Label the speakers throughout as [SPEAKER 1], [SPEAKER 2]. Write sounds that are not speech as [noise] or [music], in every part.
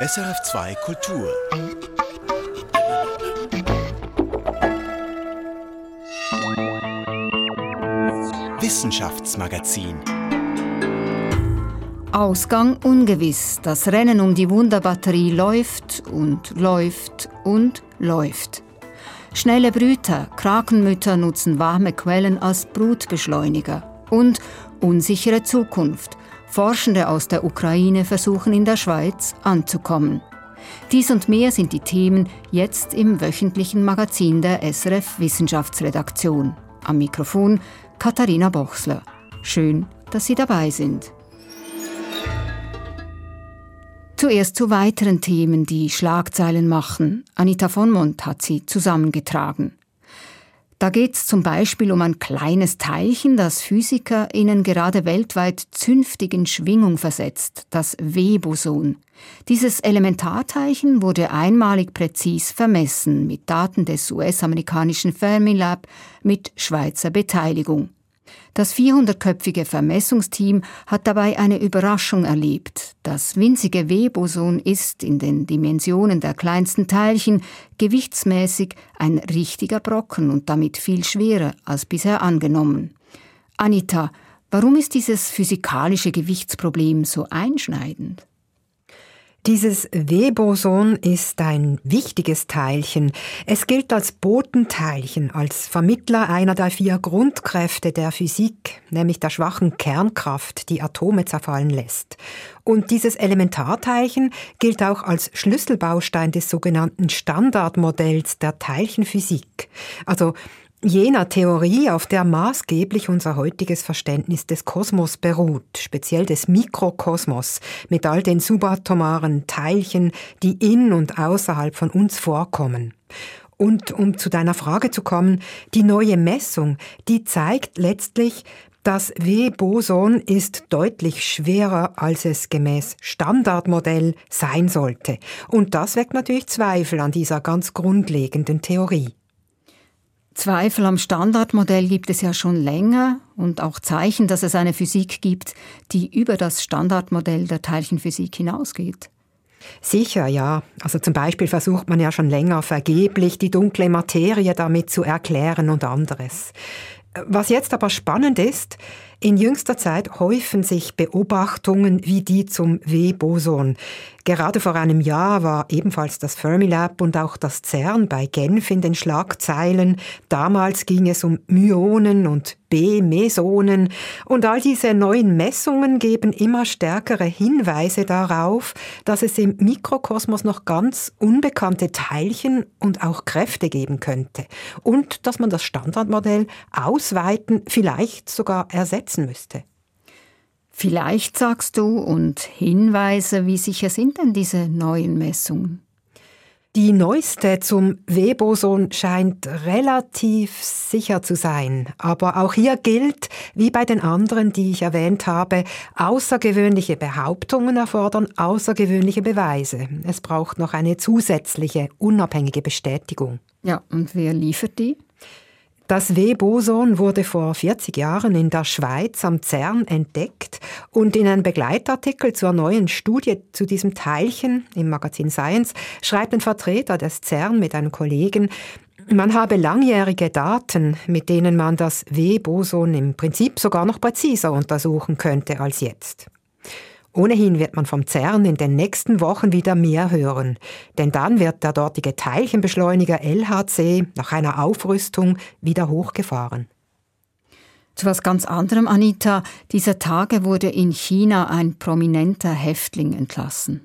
[SPEAKER 1] SRF2 Kultur. Wissenschaftsmagazin.
[SPEAKER 2] Ausgang ungewiss. Das Rennen um die Wunderbatterie läuft und läuft und läuft. Schnelle Brüter, Krakenmütter nutzen warme Quellen als Brutbeschleuniger. Und unsichere Zukunft. Forschende aus der Ukraine versuchen in der Schweiz anzukommen. Dies und mehr sind die Themen jetzt im wöchentlichen Magazin der SRF Wissenschaftsredaktion. Am Mikrofon Katharina Bochsler. Schön, dass Sie dabei sind. Zuerst zu weiteren Themen, die Schlagzeilen machen. Anita von Mont hat sie zusammengetragen. Da geht es zum Beispiel um ein kleines Teilchen, das PhysikerInnen gerade weltweit zünftig in Schwingung versetzt, das W-Boson. Dieses Elementarteilchen wurde einmalig präzis vermessen mit Daten des US-amerikanischen Fermilab mit Schweizer Beteiligung. Das 400-köpfige Vermessungsteam hat dabei eine Überraschung erlebt. Das winzige W-Boson ist in den Dimensionen der kleinsten Teilchen gewichtsmäßig ein richtiger Brocken und damit viel schwerer als bisher angenommen. Anita, warum ist dieses physikalische Gewichtsproblem so einschneidend?
[SPEAKER 3] Dieses W-Boson ist ein wichtiges Teilchen. Es gilt als Botenteilchen, als Vermittler einer der vier Grundkräfte der Physik, nämlich der schwachen Kernkraft, die Atome zerfallen lässt. Und dieses Elementarteilchen gilt auch als Schlüsselbaustein des sogenannten Standardmodells der Teilchenphysik. Also jener Theorie, auf der maßgeblich unser heutiges Verständnis des Kosmos beruht, speziell des Mikrokosmos, mit all den subatomaren Teilchen, die in und außerhalb von uns vorkommen. Und um zu deiner Frage zu kommen, die neue Messung, die zeigt letztlich, das W-Boson ist deutlich schwerer, als es gemäß Standardmodell sein sollte. Und das weckt natürlich Zweifel an dieser ganz grundlegenden Theorie.
[SPEAKER 2] Zweifel am Standardmodell gibt es ja schon länger und auch Zeichen, dass es eine Physik gibt, die über das Standardmodell der Teilchenphysik hinausgeht.
[SPEAKER 3] Sicher, ja. Also zum Beispiel versucht man ja schon länger vergeblich, die dunkle Materie damit zu erklären und anderes. Was jetzt aber spannend ist, in jüngster Zeit häufen sich Beobachtungen wie die zum W-Boson. Gerade vor einem Jahr war ebenfalls das Fermilab und auch das CERN bei Genf in den Schlagzeilen. Damals ging es um Myonen und B-Mesonen und all diese neuen Messungen geben immer stärkere Hinweise darauf, dass es im Mikrokosmos noch ganz unbekannte Teilchen und auch Kräfte geben könnte und dass man das Standardmodell ausweiten, vielleicht sogar ersetzen müsste.
[SPEAKER 2] Vielleicht sagst du und Hinweise, wie sicher sind denn diese neuen Messungen?
[SPEAKER 3] Die neueste zum W-Boson scheint relativ sicher zu sein. Aber auch hier gilt, wie bei den anderen, die ich erwähnt habe, außergewöhnliche Behauptungen erfordern außergewöhnliche Beweise. Es braucht noch eine zusätzliche, unabhängige Bestätigung.
[SPEAKER 2] Ja, und wer liefert die?
[SPEAKER 3] Das W-Boson wurde vor 40 Jahren in der Schweiz am CERN entdeckt und in einem Begleitartikel zur neuen Studie zu diesem Teilchen im Magazin Science schreibt ein Vertreter des CERN mit einem Kollegen, man habe langjährige Daten, mit denen man das W-Boson im Prinzip sogar noch präziser untersuchen könnte als jetzt. Ohnehin wird man vom CERN in den nächsten Wochen wieder mehr hören, denn dann wird der dortige Teilchenbeschleuniger LHC nach einer Aufrüstung wieder hochgefahren.
[SPEAKER 2] Zu was ganz anderem, Anita. Dieser Tage wurde in China ein prominenter Häftling entlassen.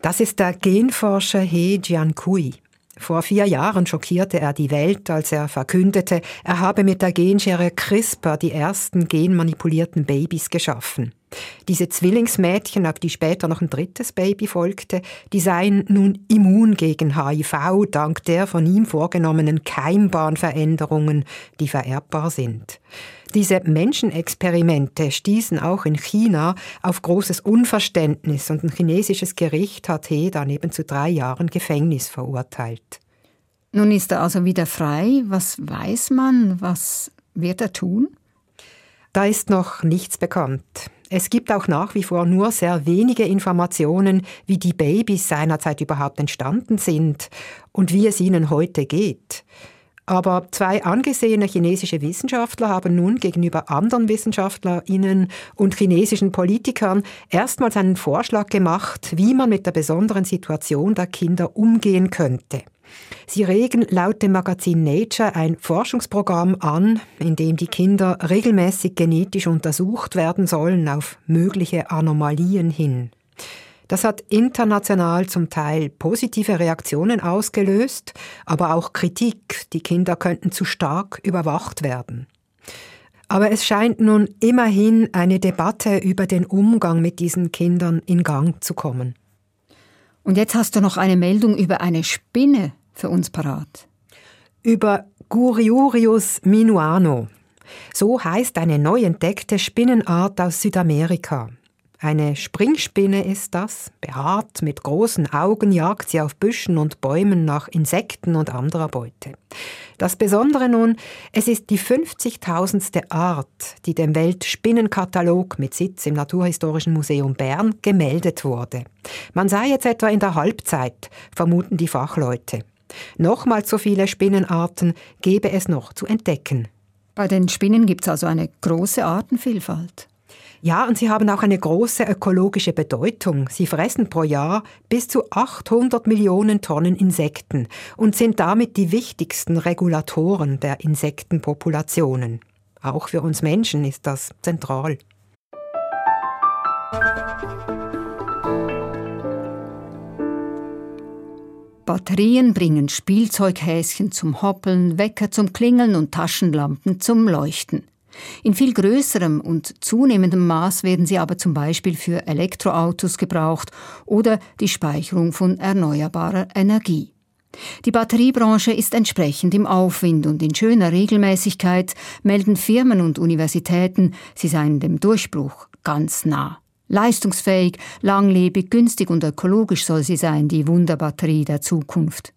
[SPEAKER 3] Das ist der Genforscher He Jiankui. Vor vier Jahren schockierte er die Welt, als er verkündete, er habe mit der Genschere CRISPR die ersten genmanipulierten Babys geschaffen. Diese Zwillingsmädchen, auf die später noch ein drittes Baby folgte, die seien nun immun gegen HIV dank der von ihm vorgenommenen Keimbahnveränderungen, die vererbbar sind. Diese Menschenexperimente stießen auch in China auf großes Unverständnis und ein chinesisches Gericht hat He daneben zu drei Jahren Gefängnis verurteilt.
[SPEAKER 2] Nun ist er also wieder frei. Was weiß man? Was wird er tun?
[SPEAKER 3] Da ist noch nichts bekannt. Es gibt auch nach wie vor nur sehr wenige Informationen, wie die Babys seinerzeit überhaupt entstanden sind und wie es ihnen heute geht. Aber zwei angesehene chinesische Wissenschaftler haben nun gegenüber anderen Wissenschaftlerinnen und chinesischen Politikern erstmals einen Vorschlag gemacht, wie man mit der besonderen Situation der Kinder umgehen könnte. Sie regen laut dem Magazin Nature ein Forschungsprogramm an, in dem die Kinder regelmäßig genetisch untersucht werden sollen auf mögliche Anomalien hin. Das hat international zum Teil positive Reaktionen ausgelöst, aber auch Kritik, die Kinder könnten zu stark überwacht werden. Aber es scheint nun immerhin eine Debatte über den Umgang mit diesen Kindern in Gang zu kommen.
[SPEAKER 2] Und jetzt hast du noch eine Meldung über eine Spinne für uns parat.
[SPEAKER 3] Über Guriurius minuano. So heißt eine neu entdeckte Spinnenart aus Südamerika. Eine Springspinne ist das. Behaart mit großen Augen jagt sie auf Büschen und Bäumen nach Insekten und anderer Beute. Das Besondere nun, es ist die 50.000. Art, die dem Weltspinnenkatalog mit Sitz im Naturhistorischen Museum Bern gemeldet wurde. Man sei jetzt etwa in der Halbzeit, vermuten die Fachleute. Nochmals so viele Spinnenarten gebe es noch zu entdecken.
[SPEAKER 2] Bei den Spinnen gibt es also eine große Artenvielfalt.
[SPEAKER 3] Ja, und sie haben auch eine große ökologische Bedeutung. Sie fressen pro Jahr bis zu 800 Millionen Tonnen Insekten und sind damit die wichtigsten Regulatoren der Insektenpopulationen. Auch für uns Menschen ist das zentral.
[SPEAKER 2] Batterien bringen Spielzeughäschen zum Hoppeln, Wecker zum Klingeln und Taschenlampen zum Leuchten. In viel größerem und zunehmendem Maß werden sie aber zum Beispiel für Elektroautos gebraucht oder die Speicherung von erneuerbarer Energie. Die Batteriebranche ist entsprechend im Aufwind und in schöner Regelmäßigkeit melden Firmen und Universitäten, sie seien dem Durchbruch ganz nah. Leistungsfähig, langlebig, günstig und ökologisch soll sie sein, die Wunderbatterie der Zukunft.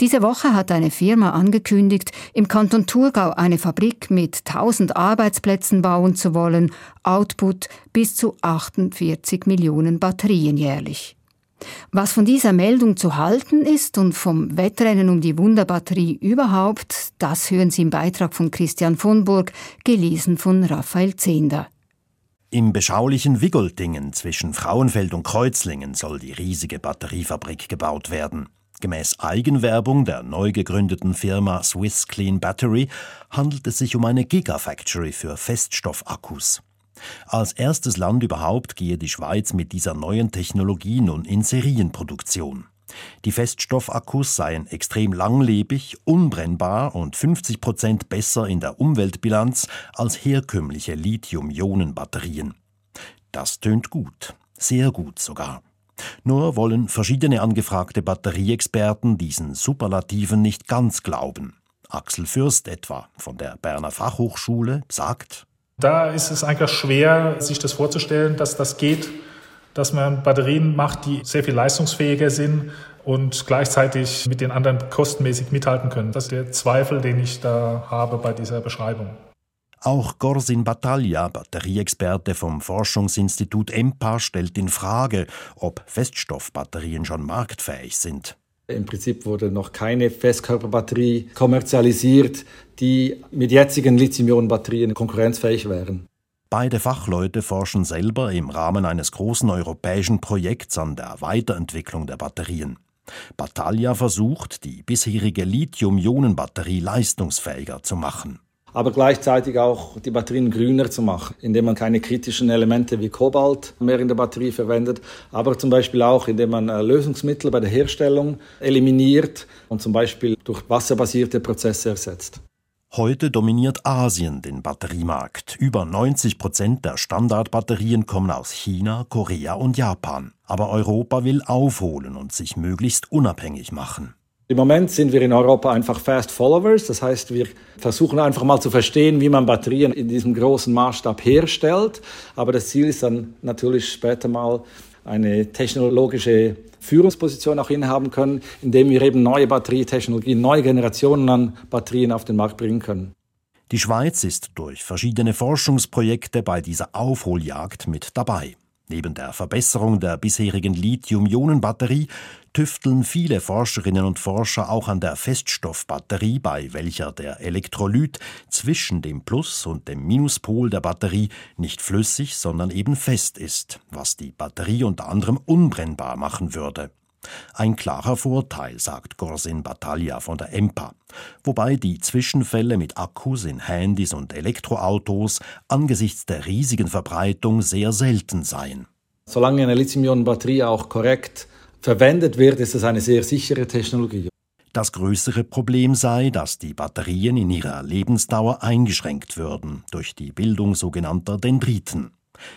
[SPEAKER 2] Diese Woche hat eine Firma angekündigt, im Kanton Thurgau eine Fabrik mit 1000 Arbeitsplätzen bauen zu wollen, Output bis zu 48 Millionen Batterien jährlich. Was von dieser Meldung zu halten ist und vom Wettrennen um die Wunderbatterie überhaupt, das hören Sie im Beitrag von Christian von Burg, gelesen von Raphael Zehnder.
[SPEAKER 1] Im beschaulichen Wiggoldingen zwischen Frauenfeld und Kreuzlingen soll die riesige Batteriefabrik gebaut werden. Gemäß Eigenwerbung der neu gegründeten Firma Swiss Clean Battery handelt es sich um eine Gigafactory für Feststoffakkus. Als erstes Land überhaupt gehe die Schweiz mit dieser neuen Technologie nun in Serienproduktion. Die Feststoffakkus seien extrem langlebig, unbrennbar und 50 Prozent besser in der Umweltbilanz als herkömmliche Lithium-Ionen-Batterien. Das tönt gut, sehr gut sogar. Nur wollen verschiedene angefragte Batterieexperten diesen Superlativen nicht ganz glauben. Axel Fürst etwa von der Berner Fachhochschule sagt,
[SPEAKER 4] da ist es eigentlich schwer, sich das vorzustellen, dass das geht, dass man Batterien macht, die sehr viel leistungsfähiger sind und gleichzeitig mit den anderen kostenmäßig mithalten können. Das ist der Zweifel, den ich da habe bei dieser Beschreibung.
[SPEAKER 1] Auch Gorsin Battaglia, Batterieexperte vom Forschungsinstitut EMPA, stellt in Frage, ob Feststoffbatterien schon marktfähig sind.
[SPEAKER 5] Im Prinzip wurde noch keine Festkörperbatterie kommerzialisiert, die mit jetzigen Lithium-Ionen-Batterien konkurrenzfähig wären.
[SPEAKER 1] Beide Fachleute forschen selber im Rahmen eines großen europäischen Projekts an der Weiterentwicklung der Batterien. Battaglia versucht, die bisherige Lithium-Ionen-Batterie leistungsfähiger zu machen
[SPEAKER 5] aber gleichzeitig auch die Batterien grüner zu machen, indem man keine kritischen Elemente wie Kobalt mehr in der Batterie verwendet, aber zum Beispiel auch, indem man äh, Lösungsmittel bei der Herstellung eliminiert und zum Beispiel durch wasserbasierte Prozesse ersetzt.
[SPEAKER 1] Heute dominiert Asien den Batteriemarkt. Über 90 Prozent der Standardbatterien kommen aus China, Korea und Japan. Aber Europa will aufholen und sich möglichst unabhängig machen.
[SPEAKER 5] Im Moment sind wir in Europa einfach Fast Followers. Das heißt, wir versuchen einfach mal zu verstehen, wie man Batterien in diesem großen Maßstab herstellt. Aber das Ziel ist dann natürlich später mal eine technologische Führungsposition auch innehaben können, indem wir eben neue Batterietechnologien, neue Generationen an Batterien auf den Markt bringen können.
[SPEAKER 1] Die Schweiz ist durch verschiedene Forschungsprojekte bei dieser Aufholjagd mit dabei. Neben der Verbesserung der bisherigen Lithium-Ionen-Batterie tüfteln viele Forscherinnen und Forscher auch an der Feststoffbatterie, bei welcher der Elektrolyt zwischen dem Plus- und dem Minuspol der Batterie nicht flüssig, sondern eben fest ist, was die Batterie unter anderem unbrennbar machen würde. Ein klarer Vorteil, sagt Gorsin Battaglia von der EMPA, wobei die Zwischenfälle mit Akkus in Handys und Elektroautos angesichts der riesigen Verbreitung sehr selten seien.
[SPEAKER 5] Solange eine Lithium-Ionen-Batterie auch korrekt verwendet wird, ist es eine sehr sichere Technologie.
[SPEAKER 1] Das größere Problem sei, dass die Batterien in ihrer Lebensdauer eingeschränkt würden durch die Bildung sogenannter Dendriten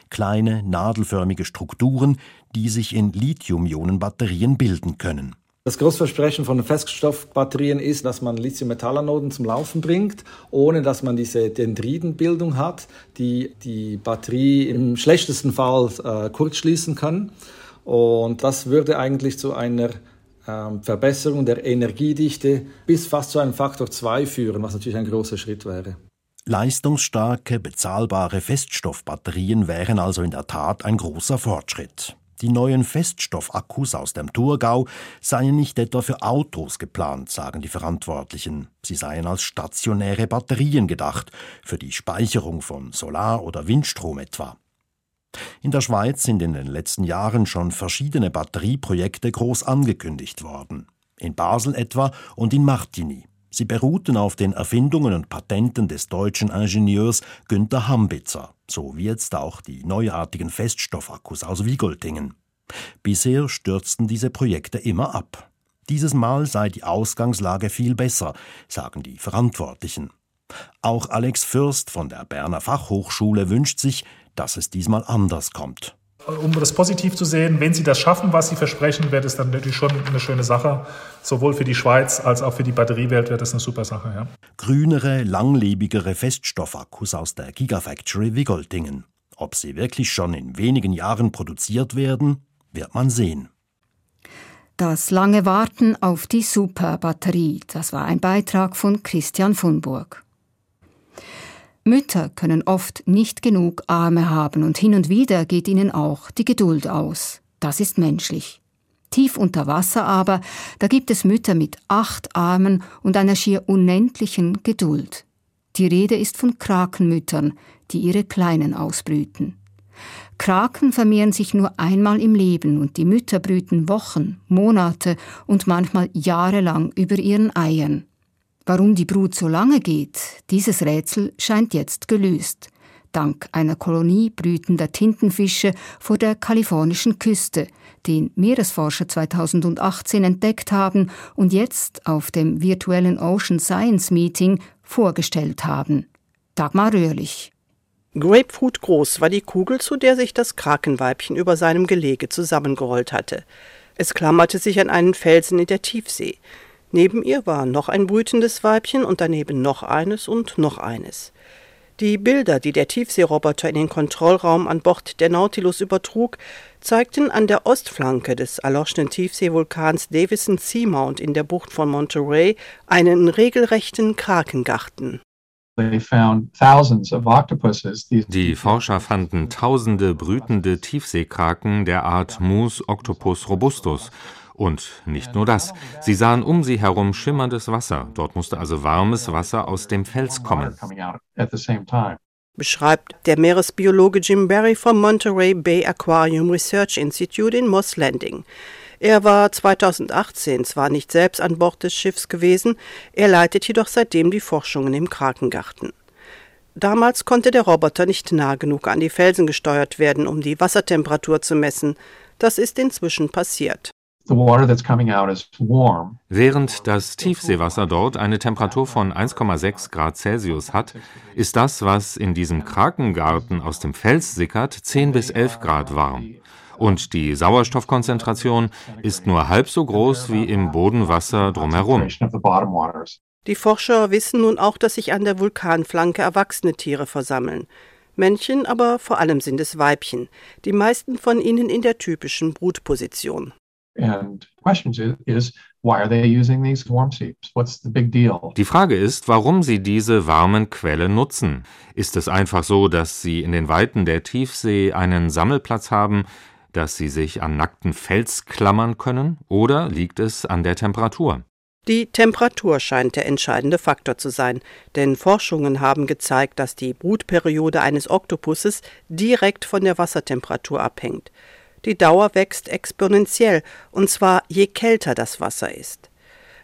[SPEAKER 1] kleine nadelförmige Strukturen, die sich in Lithium-Ionen-Batterien bilden können.
[SPEAKER 5] Das Großversprechen von Feststoffbatterien ist, dass man Lithium-Metallanoden zum Laufen bringt, ohne dass man diese Dendridenbildung hat, die die Batterie im schlechtesten Fall äh, kurzschließen können. Und das würde eigentlich zu einer ähm, Verbesserung der Energiedichte bis fast zu einem Faktor 2 führen, was natürlich ein großer Schritt wäre.
[SPEAKER 1] Leistungsstarke, bezahlbare Feststoffbatterien wären also in der Tat ein großer Fortschritt. Die neuen Feststoffakkus aus dem Thurgau seien nicht etwa für Autos geplant, sagen die Verantwortlichen. Sie seien als stationäre Batterien gedacht, für die Speicherung von Solar- oder Windstrom etwa. In der Schweiz sind in den letzten Jahren schon verschiedene Batterieprojekte groß angekündigt worden. In Basel etwa und in Martigny. Sie beruhten auf den Erfindungen und Patenten des deutschen Ingenieurs Günther Hambitzer, so wie jetzt auch die neuartigen Feststoffakkus aus Wiegoldingen. Bisher stürzten diese Projekte immer ab. Dieses Mal sei die Ausgangslage viel besser, sagen die Verantwortlichen. Auch Alex Fürst von der Berner Fachhochschule wünscht sich, dass es diesmal anders kommt.
[SPEAKER 4] Um das positiv zu sehen, wenn Sie das schaffen, was Sie versprechen, wäre das dann natürlich schon eine schöne Sache. Sowohl für die Schweiz als auch für die Batteriewelt wäre das eine super Sache. Ja.
[SPEAKER 1] Grünere, langlebigere Feststoffakkus aus der Gigafactory Wigoldingen. Ob sie wirklich schon in wenigen Jahren produziert werden, wird man sehen.
[SPEAKER 2] Das lange Warten auf die Superbatterie, das war ein Beitrag von Christian Funburg. Mütter können oft nicht genug Arme haben und hin und wieder geht ihnen auch die Geduld aus. Das ist menschlich. Tief unter Wasser aber, da gibt es Mütter mit acht Armen und einer schier unendlichen Geduld. Die Rede ist von Krakenmüttern, die ihre Kleinen ausbrüten. Kraken vermehren sich nur einmal im Leben und die Mütter brüten Wochen, Monate und manchmal jahrelang über ihren Eiern. Warum die Brut so lange geht, dieses Rätsel scheint jetzt gelöst. Dank einer Kolonie brütender Tintenfische vor der kalifornischen Küste, den Meeresforscher 2018 entdeckt haben und jetzt auf dem virtuellen Ocean Science Meeting vorgestellt haben. Dagmar Röhrlich.
[SPEAKER 6] Grapefruit groß war die Kugel, zu der sich das Krakenweibchen über seinem Gelege zusammengerollt hatte. Es klammerte sich an einen Felsen in der Tiefsee. Neben ihr war noch ein brütendes Weibchen und daneben noch eines und noch eines. Die Bilder, die der Tiefseeroboter in den Kontrollraum an Bord der Nautilus übertrug, zeigten an der Ostflanke des erloschenen Tiefseevulkans Davison Seamount in der Bucht von Monterey einen regelrechten Krakengarten.
[SPEAKER 7] Die Forscher fanden tausende brütende Tiefseekraken der Art Mus octopus robustus und nicht nur das. Sie sahen um sie herum schimmerndes Wasser. Dort musste also warmes Wasser aus dem Fels kommen.
[SPEAKER 6] Beschreibt der Meeresbiologe Jim Barry vom Monterey Bay Aquarium Research Institute in Moss Landing. Er war 2018 zwar nicht selbst an Bord des Schiffs gewesen, er leitet jedoch seitdem die Forschungen im Krakengarten. Damals konnte der Roboter nicht nah genug an die Felsen gesteuert werden, um die Wassertemperatur zu messen. Das ist inzwischen passiert.
[SPEAKER 7] Während das Tiefseewasser dort eine Temperatur von 1,6 Grad Celsius hat, ist das, was in diesem Krakengarten aus dem Fels sickert, 10 bis 11 Grad warm. Und die Sauerstoffkonzentration ist nur halb so groß wie im Bodenwasser drumherum.
[SPEAKER 6] Die Forscher wissen nun auch, dass sich an der Vulkanflanke erwachsene Tiere versammeln. Männchen, aber vor allem sind es Weibchen, die meisten von ihnen in der typischen Brutposition.
[SPEAKER 7] And questions is why are they using these warm seeps? What's the big deal? Die Frage ist, warum sie diese warmen Quellen nutzen. Ist es einfach so, dass sie in den Weiten der Tiefsee einen Sammelplatz haben, dass sie sich an nackten Fels klammern können, oder liegt es an der Temperatur?
[SPEAKER 6] Die Temperatur scheint der entscheidende Faktor zu sein, denn Forschungen haben gezeigt, dass die Brutperiode eines Oktopusses direkt von der Wassertemperatur abhängt. Die Dauer wächst exponentiell, und zwar je kälter das Wasser ist.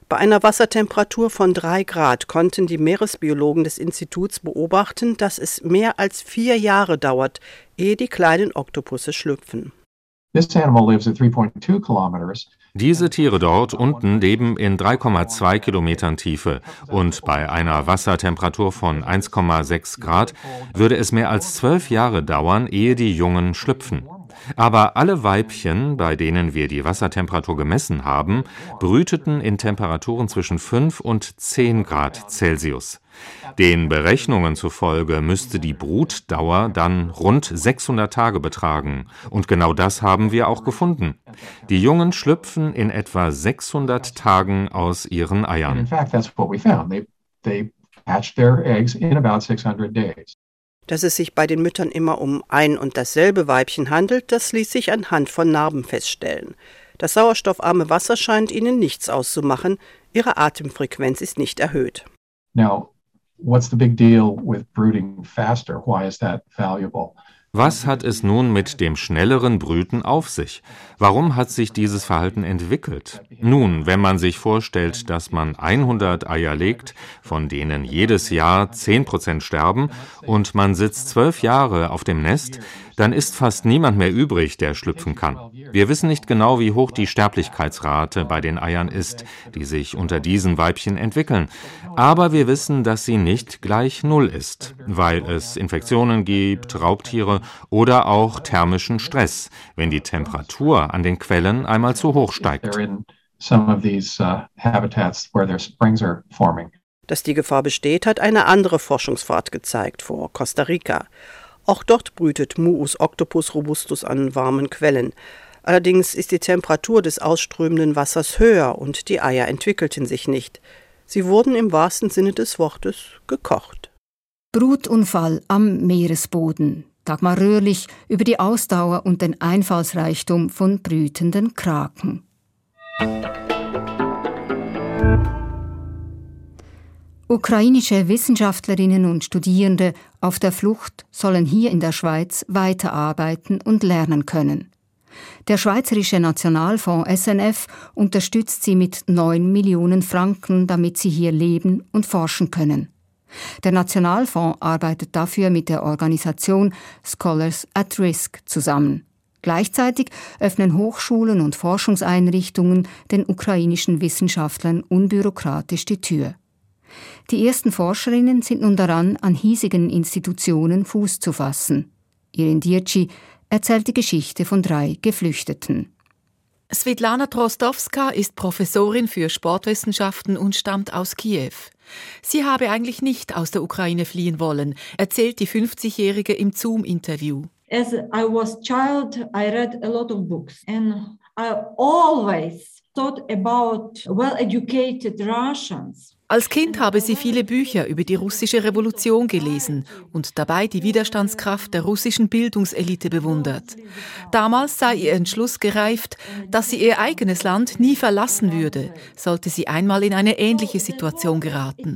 [SPEAKER 6] Bei einer Wassertemperatur von drei Grad konnten die Meeresbiologen des Instituts beobachten, dass es mehr als vier Jahre dauert, ehe die kleinen Oktopusse schlüpfen.
[SPEAKER 7] Diese Tiere dort unten leben in 3,2 Kilometern Tiefe und bei einer Wassertemperatur von 1,6 Grad würde es mehr als zwölf Jahre dauern, ehe die Jungen schlüpfen. Aber alle Weibchen, bei denen wir die Wassertemperatur gemessen haben, brüteten in Temperaturen zwischen 5 und 10 Grad Celsius. Den Berechnungen zufolge müsste die Brutdauer dann rund 600 Tage betragen. Und genau das haben wir auch gefunden. Die Jungen schlüpfen in etwa 600 Tagen aus ihren Eiern.
[SPEAKER 6] Dass es sich bei den Müttern immer um ein und dasselbe Weibchen handelt, das ließ sich anhand von Narben feststellen. Das sauerstoffarme Wasser scheint ihnen nichts auszumachen, ihre Atemfrequenz ist nicht erhöht.
[SPEAKER 7] Now, what's the big deal with brooding faster? Why is that valuable? Was hat es nun mit dem schnelleren Brüten auf sich? Warum hat sich dieses Verhalten entwickelt? Nun, wenn man sich vorstellt, dass man 100 Eier legt, von denen jedes Jahr 10 Prozent sterben, und man sitzt zwölf Jahre auf dem Nest, dann ist fast niemand mehr übrig, der schlüpfen kann. Wir wissen nicht genau, wie hoch die Sterblichkeitsrate bei den Eiern ist, die sich unter diesen Weibchen entwickeln. Aber wir wissen, dass sie nicht gleich Null ist, weil es Infektionen gibt, Raubtiere oder auch thermischen Stress, wenn die Temperatur an den Quellen einmal zu hoch steigt. Uh,
[SPEAKER 6] Dass die Gefahr besteht, hat eine andere Forschungsfahrt gezeigt vor Costa Rica. Auch dort brütet Muus octopus robustus an warmen Quellen. Allerdings ist die Temperatur des ausströmenden Wassers höher und die Eier entwickelten sich nicht. Sie wurden im wahrsten Sinne des Wortes gekocht.
[SPEAKER 2] Brutunfall am Meeresboden. Dagmar Röhrlich über die Ausdauer und den Einfallsreichtum von brütenden Kraken. Ukrainische Wissenschaftlerinnen und Studierende auf der Flucht sollen hier in der Schweiz weiterarbeiten und lernen können. Der Schweizerische Nationalfonds SNF unterstützt sie mit 9 Millionen Franken, damit sie hier leben und forschen können. Der Nationalfonds arbeitet dafür mit der Organisation Scholars at Risk zusammen. Gleichzeitig öffnen Hochschulen und Forschungseinrichtungen den ukrainischen Wissenschaftlern unbürokratisch die Tür. Die ersten Forscherinnen sind nun daran, an hiesigen Institutionen Fuß zu fassen. Irin Dirci erzählt die Geschichte von drei Geflüchteten.
[SPEAKER 8] Svetlana Trostowska ist Professorin für Sportwissenschaften und stammt aus Kiew. Sie habe eigentlich nicht aus der Ukraine fliehen wollen, erzählt die 50-Jährige im Zoom-Interview.
[SPEAKER 9] As I was child, I read a lot of books and I always thought about well-educated Russians.
[SPEAKER 8] Als Kind habe sie viele Bücher über die russische Revolution gelesen und dabei die Widerstandskraft der russischen Bildungselite bewundert. Damals sei ihr Entschluss gereift, dass sie ihr eigenes Land nie verlassen würde, sollte sie einmal in eine ähnliche Situation geraten.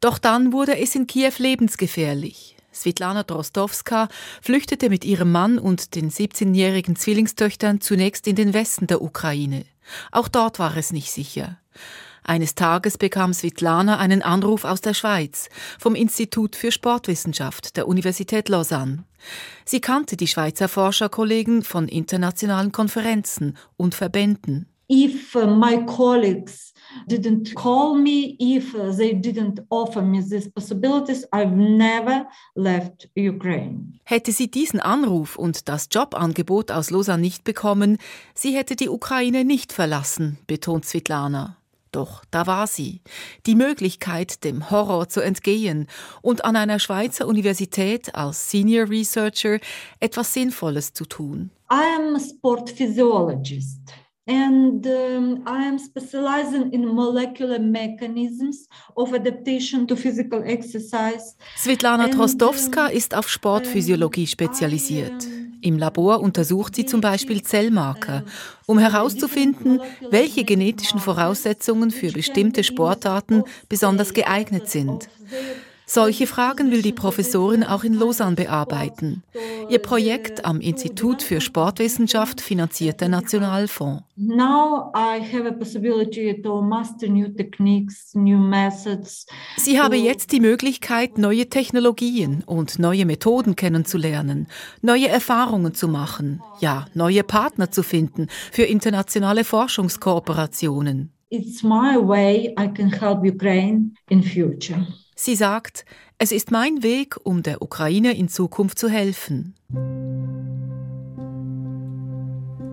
[SPEAKER 8] Doch dann wurde es in Kiew lebensgefährlich. Svetlana Drostowska flüchtete mit ihrem Mann und den 17-jährigen Zwillingstöchtern zunächst in den Westen der Ukraine. Auch dort war es nicht sicher. Eines Tages bekam Svetlana einen Anruf aus der Schweiz, vom Institut für Sportwissenschaft der Universität Lausanne. Sie kannte die Schweizer Forscherkollegen von internationalen Konferenzen und Verbänden.
[SPEAKER 9] If my colleagues didn't call me, if they didn't offer me these possibilities, I've never left Ukraine.
[SPEAKER 8] Hätte sie diesen Anruf und das Jobangebot aus Lausanne nicht bekommen, sie hätte die Ukraine nicht verlassen, betont Svetlana. Doch da war sie, die Möglichkeit, dem Horror zu entgehen und an einer Schweizer Universität als Senior Researcher etwas Sinnvolles zu tun.
[SPEAKER 9] I am a sport physiologist and um, I am specializing in molecular mechanisms of adaptation to physical exercise.
[SPEAKER 8] Svetlana Trostowska ist auf Sportphysiologie spezialisiert. Im Labor untersucht sie zum Beispiel Zellmarker, um herauszufinden, welche genetischen Voraussetzungen für bestimmte Sportarten besonders geeignet sind. Solche Fragen will die Professorin auch in Lausanne bearbeiten. Ihr Projekt am Institut für Sportwissenschaft finanziert der Nationalfonds. Sie habe jetzt die Möglichkeit, neue Technologien und neue Methoden kennenzulernen, neue Erfahrungen zu machen, ja, neue Partner zu finden für internationale Forschungskooperationen. It's my way I can help Ukraine in future. Sie sagt, es ist mein Weg, um der Ukraine in Zukunft zu helfen.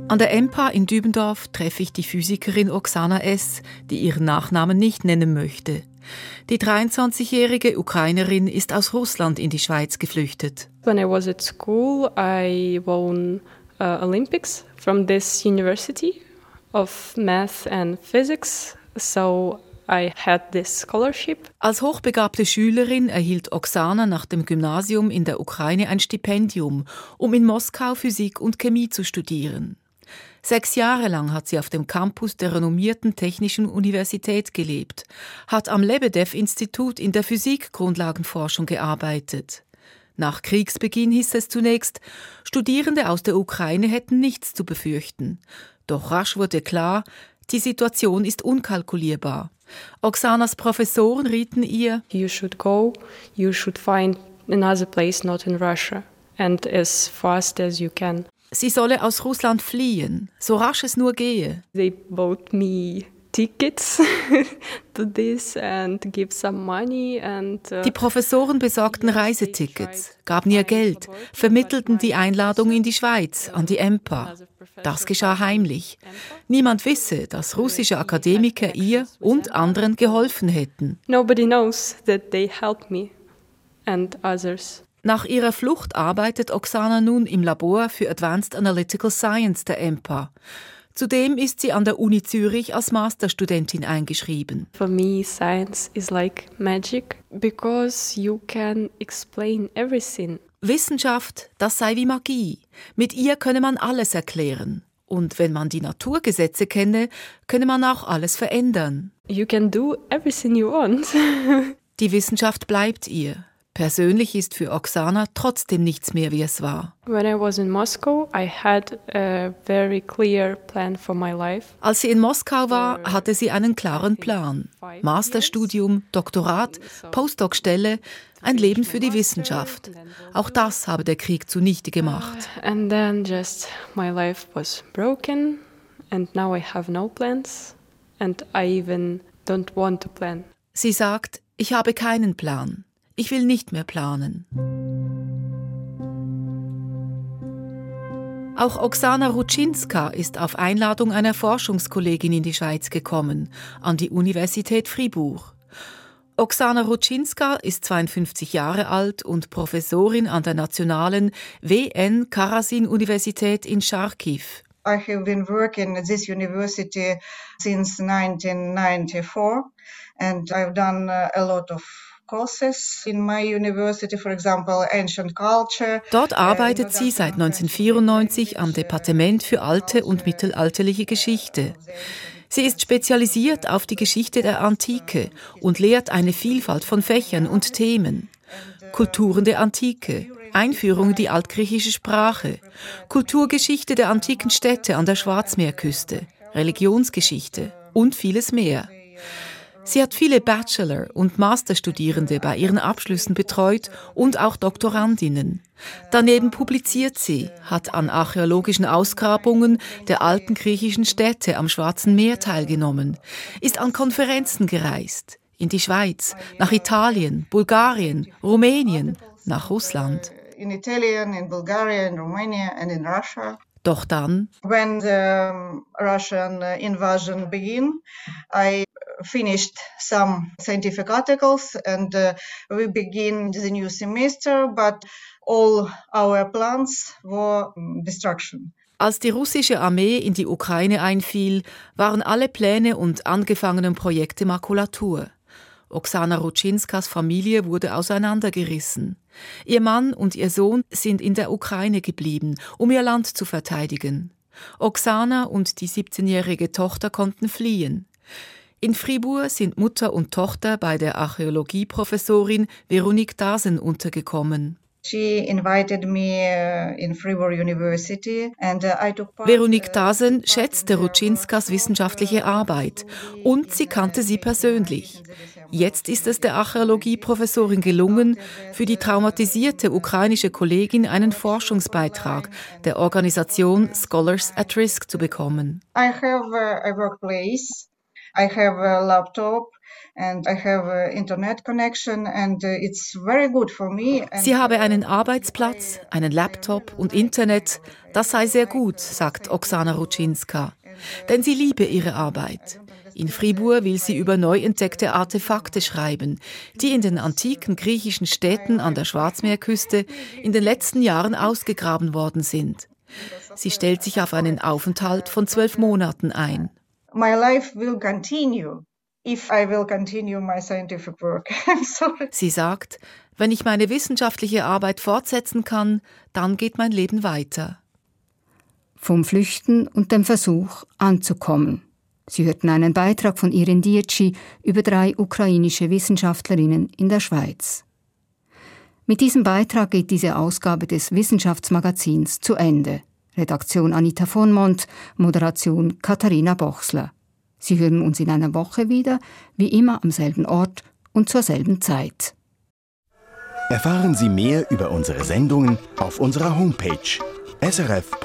[SPEAKER 8] An der EMPA in Dübendorf treffe ich die Physikerin Oksana S., die ihren Nachnamen nicht nennen möchte. Die 23-jährige Ukrainerin ist aus Russland in die Schweiz geflüchtet.
[SPEAKER 10] When I was at school, I won uh, Olympics from this university of math and physics. So I had this scholarship.
[SPEAKER 8] Als hochbegabte Schülerin erhielt Oksana nach dem Gymnasium in der Ukraine ein Stipendium, um in Moskau Physik und Chemie zu studieren. Sechs Jahre lang hat sie auf dem Campus der renommierten Technischen Universität gelebt, hat am Lebedev-Institut in der Physikgrundlagenforschung gearbeitet. Nach Kriegsbeginn hieß es zunächst, Studierende aus der Ukraine hätten nichts zu befürchten. Doch rasch wurde klar, die Situation ist unkalkulierbar. Oksanas Professoren rieten ihr,
[SPEAKER 10] You should go, you should find another place not in Russia and as fast as you can.
[SPEAKER 8] Sie solle aus Russland fliehen, so rasch es nur gehe.
[SPEAKER 10] They bought me tickets [laughs] to this and give some money and
[SPEAKER 8] uh, Die Professoren besorgten Reisetickets, gaben ihr Geld, vermittelten die Einladung in die Schweiz an die EMPA. Das geschah heimlich. Niemand wisse, dass russische Akademiker ihr und anderen geholfen hätten.
[SPEAKER 10] Nobody knows that they helped me and others.
[SPEAKER 8] Nach ihrer Flucht arbeitet Oksana nun im Labor für Advanced Analytical Science der EMPA. Zudem ist sie an der Uni Zürich als Masterstudentin eingeschrieben.
[SPEAKER 10] For me science is like magic because you can explain everything.
[SPEAKER 8] Wissenschaft, das sei wie Magie. Mit ihr könne man alles erklären. Und wenn man die Naturgesetze kenne, könne man auch alles verändern.
[SPEAKER 10] You can do everything you want. [laughs]
[SPEAKER 8] die Wissenschaft bleibt ihr. Persönlich ist für Oksana trotzdem nichts mehr, wie es war.
[SPEAKER 10] Moscow.
[SPEAKER 8] Als sie in Moskau war, hatte sie einen klaren Plan. Masterstudium, Doktorat, Postdoc-Stelle, ein Leben für die Wissenschaft. Auch das habe der Krieg zunichte gemacht.
[SPEAKER 10] And then just my life was broken and now I have no plans and I even don't want to plan.
[SPEAKER 8] Sie sagt, ich habe keinen Plan. Ich will nicht mehr planen. Auch Oksana Rutschinska ist auf Einladung einer Forschungskollegin in die Schweiz gekommen, an die Universität Fribourg. Oksana Rutschinska ist 52 Jahre alt und Professorin an der nationalen WN Karasin Universität in Charkiw.
[SPEAKER 11] I have been working at this university since 1994 and I've done uh, a lot of
[SPEAKER 8] Dort arbeitet sie seit 1994 am Departement für alte und mittelalterliche Geschichte. Sie ist spezialisiert auf die Geschichte der Antike und lehrt eine Vielfalt von Fächern und Themen. Kulturen der Antike, Einführung in die altgriechische Sprache, Kulturgeschichte der antiken Städte an der Schwarzmeerküste, Religionsgeschichte und vieles mehr. Sie hat viele Bachelor- und Masterstudierende bei ihren Abschlüssen betreut und auch Doktorandinnen. Daneben publiziert sie, hat an archäologischen Ausgrabungen der alten griechischen Städte am Schwarzen Meer teilgenommen, ist an Konferenzen gereist, in die Schweiz, nach Italien, Bulgarien, Rumänien, nach Russland.
[SPEAKER 11] In Italien, in Bulgarien, in Romania and in Russia.
[SPEAKER 8] Doch dann,
[SPEAKER 11] when the Russian invasion began, I finished some scientific articles and uh, we begin the new semester, but all our plans were destruction.
[SPEAKER 8] Als die russische Armee in die Ukraine einfiel, waren alle Pläne und angefangenen Projekte Makulatur. Oksana Rutschinskas Familie wurde auseinandergerissen. Ihr Mann und ihr Sohn sind in der Ukraine geblieben, um ihr Land zu verteidigen. Oksana und die 17-jährige Tochter konnten fliehen. In Fribourg sind Mutter und Tochter bei der Archäologieprofessorin Veronique Dasen untergekommen.
[SPEAKER 11] She invited me uh, in Fribourg University and uh,
[SPEAKER 8] Veronique uh, Dasen schätzte Rutschinskas wissenschaftliche Arbeit und sie kannte sie persönlich. Jetzt ist es der Archäologieprofessorin gelungen, für die traumatisierte ukrainische Kollegin einen Forschungsbeitrag der Organisation Scholars at Risk zu bekommen.
[SPEAKER 11] I have a workplace, I have a laptop and I have an internet connection and uh, it's very good for me.
[SPEAKER 8] Sie habe einen Arbeitsplatz, einen Laptop und Internet. Das sei sehr gut, sagt Oksana Rutschinska. Denn sie liebe ihre Arbeit. In Fribourg will sie über neu entdeckte Artefakte schreiben, die in den antiken griechischen Städten an der Schwarzmeerküste in den letzten Jahren ausgegraben worden sind. Sie stellt sich auf einen Aufenthalt von zwölf Monaten ein.
[SPEAKER 11] My life will continue if I will continue my scientific work. [laughs]
[SPEAKER 8] Sie sagt, wenn ich meine wissenschaftliche Arbeit fortsetzen kann, dann geht mein Leben weiter.
[SPEAKER 2] Vom Flüchten und dem Versuch anzukommen. Sie hörten einen Beitrag von Irin Dietschi über drei ukrainische Wissenschaftlerinnen in der Schweiz. Mit diesem Beitrag geht diese Ausgabe des Wissenschaftsmagazins zu Ende. Redaktion Anita von Mont, Moderation Katharina Bochsler. Sie hören uns in einer Woche wieder, wie immer am selben Ort und zur selben Zeit.
[SPEAKER 12] Erfahren Sie mehr über unsere Sendungen auf unserer Homepage srf.ch-kultur.